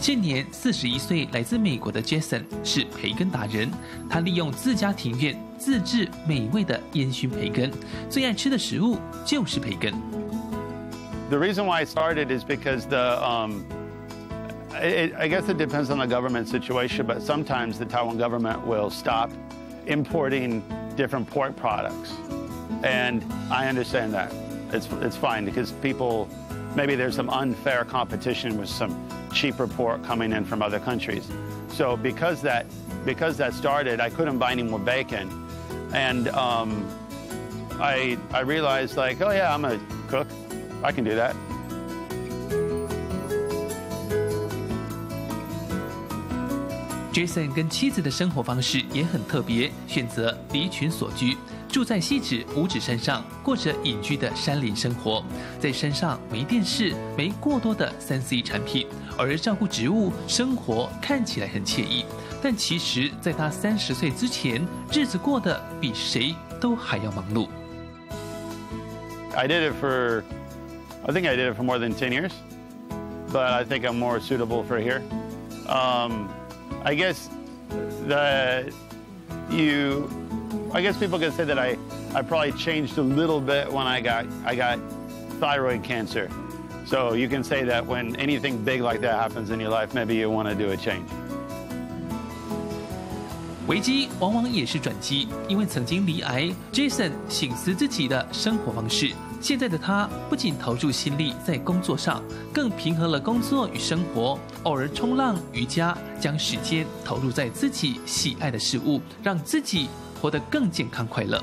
现年四十一岁，来自美国的 Jason 是培根达人。他利用自家庭院自制美味的烟熏培根，最爱吃的食物就是培根。The reason why I started is because the um, it, I guess it depends on the government situation, but sometimes the Taiwan government will stop importing different pork products, and I understand that. It's it's fine because people maybe there's some unfair competition with some cheaper pork coming in from other countries. So because that because that started, I couldn't buy any more bacon, and um, I I realized like, oh yeah, I'm a cook, I can do that. Jason 跟妻子的生活方式也很特别，选择离群索居。 住在汐止五指山上，过着隐居的山林生活。在山上没电视，没过多的三 C 产品，而照顾植物，生活看起来很惬意。但其实，在他三十岁之前，日子过得比谁都还要忙碌。I did it for, I think I did it for more than ten years, but I think I'm more suitable for here. Um, I guess that you. I guess people can say that I, I probably changed a little bit when I got, I got thyroid cancer. So you can say that when anything big like that happens in your life, maybe you want to do a change. 危机往往也是转机，因为曾经罹癌，Jason 省思自己的生活方式。现在的他不仅投入心力在工作上，更平衡了工作与生活，偶尔冲浪、瑜伽，将时间投入在自己喜爱的事物，让自己。活得更健康快乐。